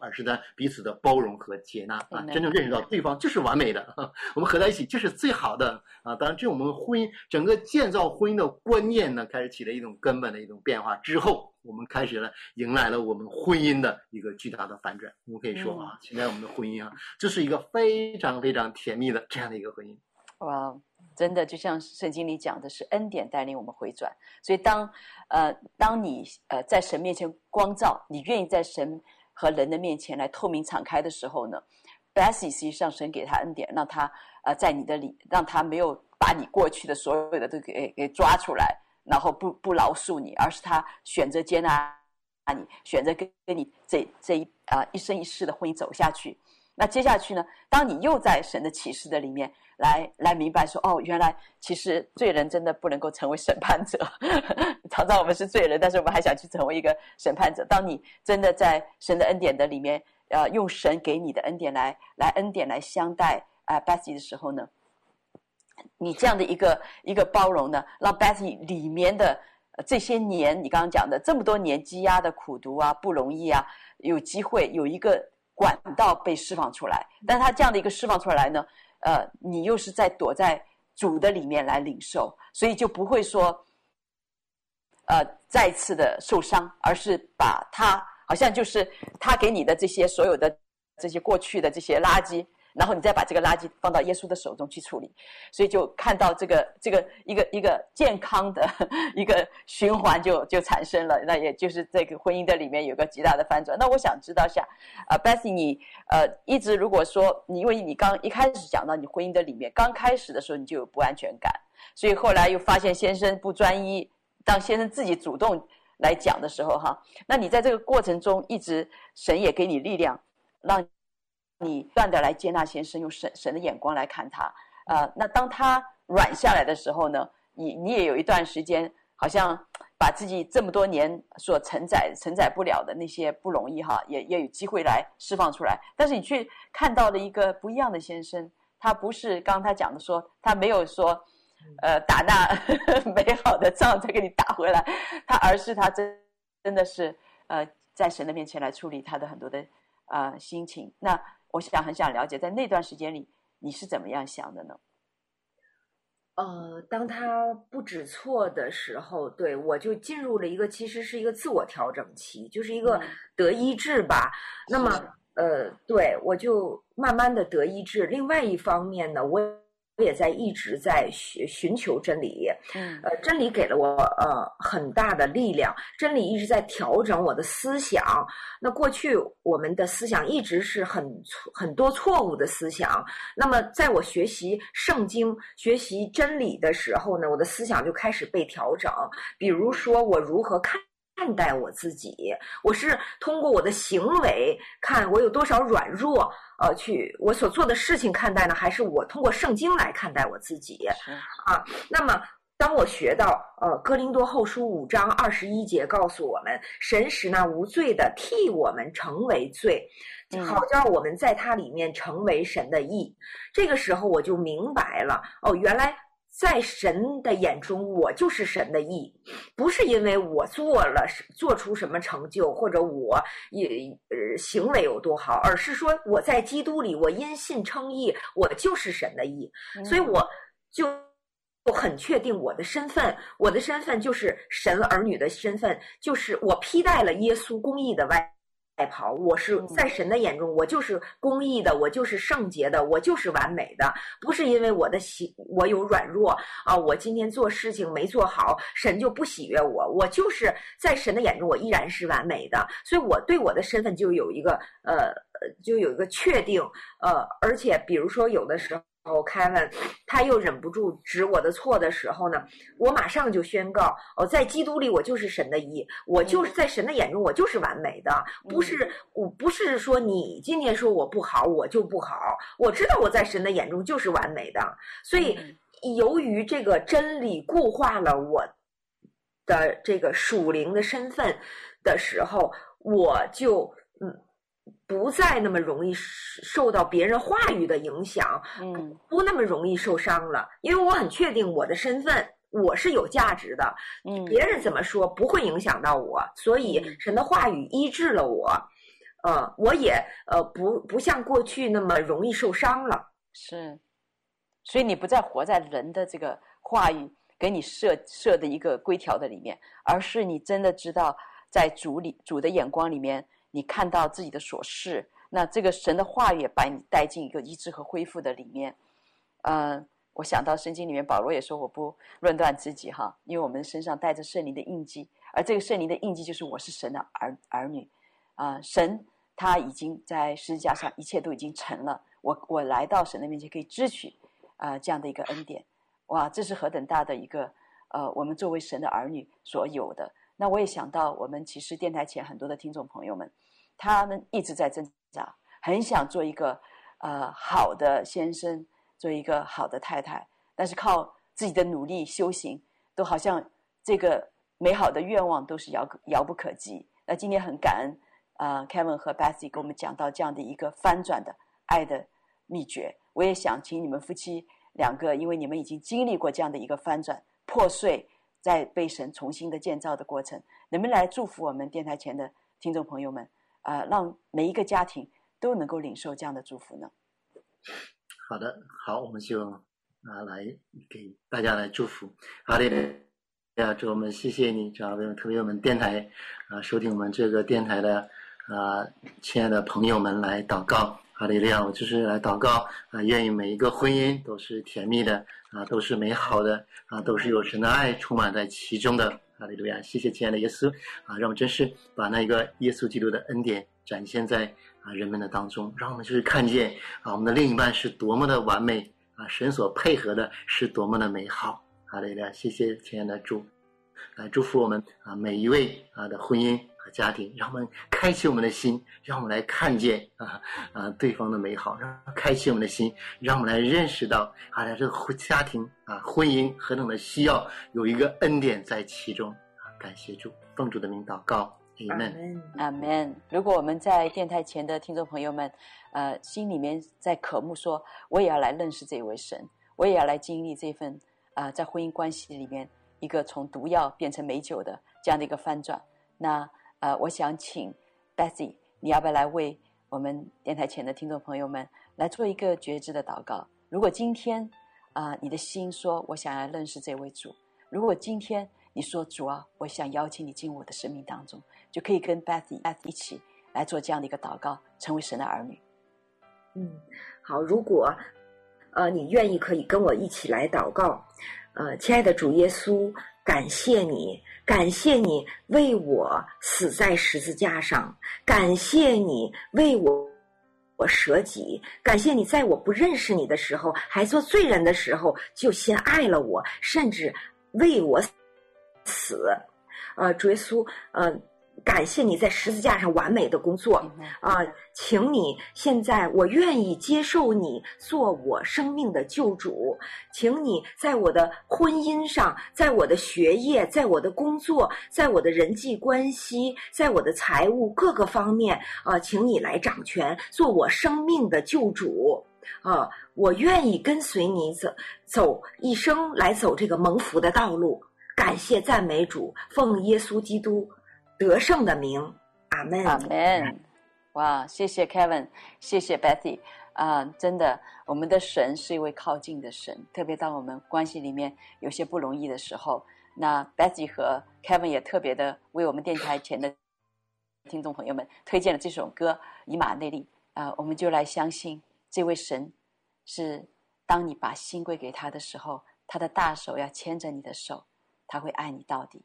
S3: 而是在彼此的包容和接纳啊，真正认识到对方就是完美的，我们合在一起就是最好的啊。当然，这我们婚姻整个建造婚姻的观念呢，开始起了一种根本的一种变化之后，我们开始了迎来了我们婚姻的一个巨大的反转。我们可以说啊，现在我们的婚姻啊，就是一个非常非常甜蜜的这样的一个婚姻。
S2: 哇，真的就像圣经里讲的是恩典带领我们回转。所以当呃，当你呃在神面前光照，你愿意在神。和人的面前来透明敞开的时候呢，Bessy 实际上神给他恩典，让他呃在你的里，让他没有把你过去的所有的都给给抓出来，然后不不饶恕你，而是他选择接纳你，选择跟跟你这这一啊、一生一世的婚姻走下去。那接下去呢，当你又在神的启示的里面来来明白说，哦，原来其实罪人真的不能够成为审判者。常常我们是罪人，但是我们还想去成为一个审判者。当你真的在神的恩典的里面，呃，用神给你的恩典来来恩典来相待啊、，Betsy 的时候呢，你这样的一个一个包容呢，让 Betty 里面的这些年，你刚刚讲的这么多年积压的苦读啊、不容易啊，有机会有一个管道被释放出来。但他这样的一个释放出来呢，呃，你又是在躲在主的里面来领受，所以就不会说。呃，再次的受伤，而是把他好像就是他给你的这些所有的这些过去的这些垃圾，然后你再把这个垃圾放到耶稣的手中去处理，所以就看到这个这个一个一个健康的一个循环就就产生了，那也就是这个婚姻的里面有个极大的翻转。那我想知道下，呃，Bessy，你呃一直如果说你因为你刚一开始讲到你婚姻的里面刚开始的时候你就有不安全感，所以后来又发现先生不专一。当先生自己主动来讲的时候，哈，那你在这个过程中一直神也给你力量，让你不断的来接纳先生，用神神的眼光来看他，呃，那当他软下来的时候呢，你你也有一段时间好像把自己这么多年所承载承载不了的那些不容易哈，也也有机会来释放出来，但是你却看到了一个不一样的先生，他不是刚刚他讲的说，他没有说。呃，打那 美好的仗再给你打回来，他而是他真真的是呃，在神的面前来处理他的很多的啊、呃、心情。那我想很想了解，在那段时间里你是怎么样想的呢？
S4: 呃，当他不止错的时候，对，我就进入了一个其实是一个自我调整期，就是一个得医治吧。嗯、那么呃，对，我就慢慢的得医治。另外一方面呢，我。我也在一直在寻寻求真理，嗯，呃，真理给了我呃很大的力量，真理一直在调整我的思想。那过去我们的思想一直是很很多错误的思想，那么在我学习圣经、学习真理的时候呢，我的思想就开始被调整。比如说，我如何看看待我自己，我是通过我的行为看我有多少软弱，呃，去我所做的事情看待呢，还是我通过圣经来看待我自己？啊，那么。当我学到，呃，《哥林多后书》五章二十一节告诉我们，神使那无罪的替我们成为罪，好叫我们在他里面成为神的义。这个时候我就明白了，哦，原来在神的眼中我就是神的义，不是因为我做了做出什么成就，或者我也呃行为有多好，而是说我在基督里，我因信称义，我就是神的义，所以我就。我很确定我的身份，我的身份就是神儿女的身份，就是我披戴了耶稣公义的外外袍。我是在神的眼中，我就是公义的，我就是圣洁的，我就是完美的。不是因为我的喜，我有软弱啊，我今天做事情没做好，神就不喜悦我。我就是在神的眼中，我依然是完美的。所以我对我的身份就有一个呃，就有一个确定。呃，而且比如说有的时候。哦，凯文，他又忍不住指我的错的时候呢，我马上就宣告：哦，在基督里我就是神的义，我就是在神的眼中我就是完美的，不是我不是说你今天说我不好，我就不好。我知道我在神的眼中就是完美的，所以由于这个真理固化了我的这个属灵的身份的时候，我就嗯。不再那么容易受到别人话语的影响，嗯，不那么容易受伤了，因为我很确定我的身份，我是有价值的，嗯，别人怎么说不会影响到我，所以神的话语医治了我，呃，我也呃不不像过去那么容易受伤了，
S2: 是，所以你不再活在人的这个话语给你设设的一个规条的里面，而是你真的知道在主里主的眼光里面。你看到自己的所是，那这个神的话语也把你带进一个医治和恢复的里面。嗯、呃，我想到圣经里面保罗也说：“我不论断自己，哈，因为我们身上带着圣灵的印记，而这个圣灵的印记就是我是神的儿儿女。啊、神他已经在十字架上一切都已经成了，我我来到神的面前可以支取啊、呃、这样的一个恩典。哇，这是何等大的一个呃，我们作为神的儿女所有的。”那我也想到，我们其实电台前很多的听众朋友们，他们一直在挣扎，很想做一个呃好的先生，做一个好的太太，但是靠自己的努力修行，都好像这个美好的愿望都是遥遥不可及。那今天很感恩啊、呃、Kevin 和 Betsy 给我们讲到这样的一个翻转的爱的秘诀。我也想请你们夫妻两个，因为你们已经经历过这样的一个翻转破碎。在被神重新的建造的过程，能不能来祝福我们电台前的听众朋友们？啊、呃，让每一个家庭都能够领受这样的祝福呢？
S3: 好的，好，我们就啊来给大家来祝福。好的，呀，祝我们谢谢你，主要为特别我们电台啊收听我们这个电台的啊亲爱的朋友们来祷告。哈利路亚，我就是来祷告啊！愿意每一个婚姻都是甜蜜的啊，都是美好的啊，都是有神的爱充满在其中的。哈利路亚，谢谢亲爱的耶稣啊！让我真是把那个耶稣基督的恩典展现在啊人们的当中，让我们就是看见啊我们的另一半是多么的完美啊，神所配合的是多么的美好。哈利路亚，谢谢亲爱的主，来祝福我们啊每一位啊的婚姻。和家庭，让我们开启我们的心，让我们来看见啊啊对方的美好，让开启我们的心，让我们来认识到啊这个家庭啊婚姻何等的需要有一个恩典在其中啊！感谢主，奉主的名祷告，阿门，
S2: 阿门。如果我们在电台前的听众朋友们，呃，心里面在渴慕说，我也要来认识这一位神，我也要来经历这份啊、在婚姻关系里面一个从毒药变成美酒的这样的一个翻转，那。呃，我想请 Betsy，你要不要来为我们电台前的听众朋友们来做一个觉知的祷告？如果今天啊、你的心说我想要认识这位主，如果今天你说主啊，我想邀请你进我的生命当中，就可以跟 Betsy 一起来做这样的一个祷告，成为神的儿女。
S4: 嗯，好，如果呃你愿意，可以跟我一起来祷告。呃，亲爱的主耶稣。感谢你，感谢你为我死在十字架上，感谢你为我我舍己，感谢你在我不认识你的时候，还做罪人的时候，就先爱了我，甚至为我死。呃，主耶稣，呃。感谢你在十字架上完美的工作啊！请你现在，我愿意接受你做我生命的救主。请你在我的婚姻上，在我的学业，在我的工作，在我的人际关系，在我的财务各个方面啊，请你来掌权，做我生命的救主啊！我愿意跟随你走走一生，来走这个蒙福的道路。感谢赞美主，奉耶稣基督。得胜的名，阿门，
S6: 阿门。哇，谢谢 Kevin，谢谢 Bethy 啊，真的，我们的神是一位靠近的神，特别当我们关系里面有些不容易的时候，那 Bethy 和 Kevin 也特别的为我们电台前的听众朋友们推荐了这首歌《以马内利》啊，我们就来相信这位神是，当你把心归给他的时候，他的大手要牵着你的手，他会爱你到底。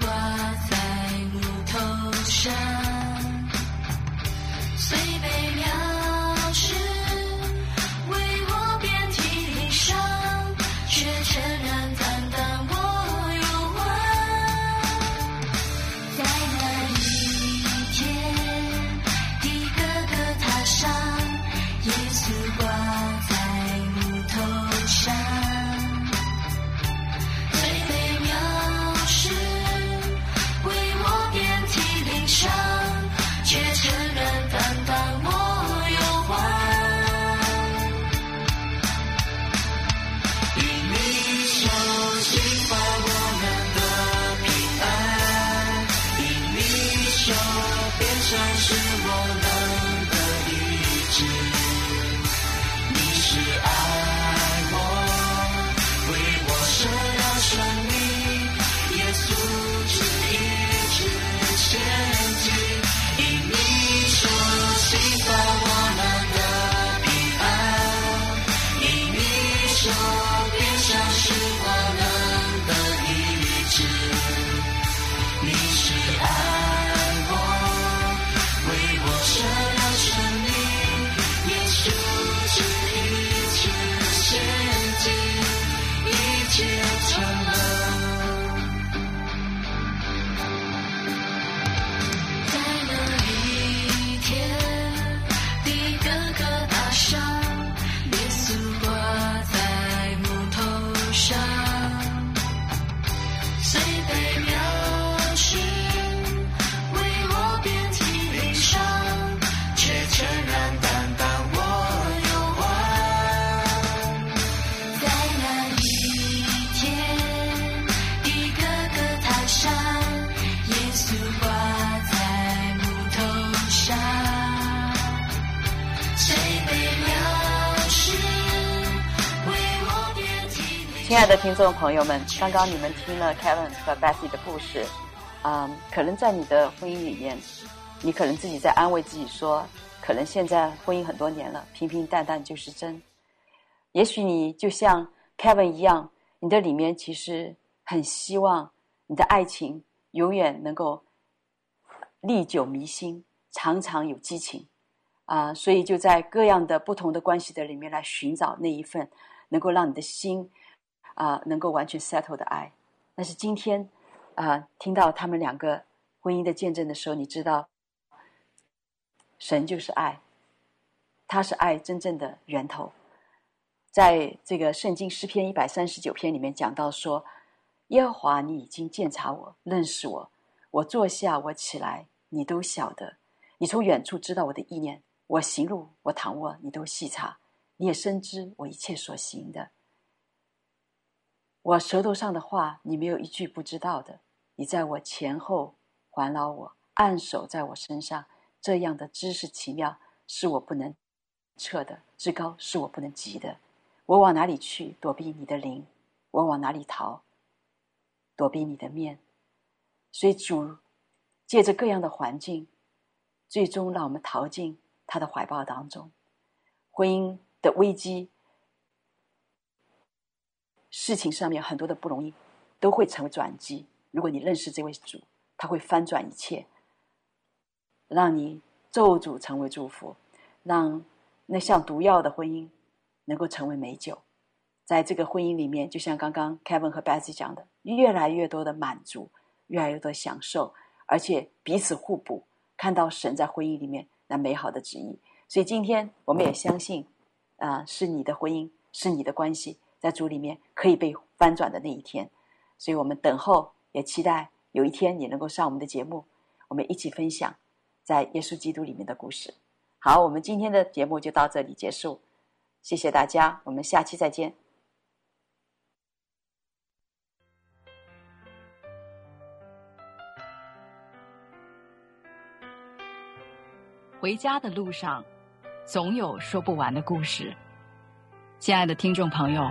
S6: 挂在木头上亲爱的听众朋友们，刚刚你们听了 Kevin 和 Bethy 的故事，嗯，可能在你的婚姻里面，你可能自己在安慰自己说，可能现在婚姻很多年了，平平淡淡就是真。也许你就像 Kevin 一样，你的里面其实很希望你的爱情永远能够历久弥新，常常有激情，啊，所以就在各样的不同的关系的里面来寻找那一份能够让你的心。啊，能够完全 settle 的爱，但是今天啊，听到他们两个婚姻的见证的时候，你知道，神就是爱，他是爱真正的源头。在这个圣经诗篇一百三十九篇里面讲到说，
S2: 耶和华，你已经鉴察我，认识我。我坐下，我起来，你都晓得。你从远处知道我的意念。我行路，我躺卧，你都细察。你也深知我一切所行的。我舌头上的话，你没有一句不知道的。你在我前后环绕我，按手在我身上，这样的知识奇妙，是我不能测的；至高，是我不能及的。我往哪里去躲避你的灵？我往哪里逃躲避你的面？所以主借着各样的环境，最终让我们逃进他的怀抱当中。婚姻的危机，事情上面很多的不容易，都会成为转机。如果你认识这位主，他会翻转一切，让你咒诅成为祝福，让那像毒药的婚姻能够成为美酒。在这个婚姻里面，就像刚刚 Kevin 和 Betsy 讲的，越来越多的满足，越来越多的享受，而且彼此互补，看到神在婚姻里面那美好的旨意。所以今天我们也相信。啊，是你的婚姻，是你的关系，在主里面可以被翻转的那一天，所以我们等候，也期待有一天你能够上我们的节目，我们一起分享在耶稣基督里面的故事。好，我们今天的节目就到这里结束，谢谢大家，我们下期再见。
S1: 回家的路上。总有说不完的故事，亲爱的听众朋友，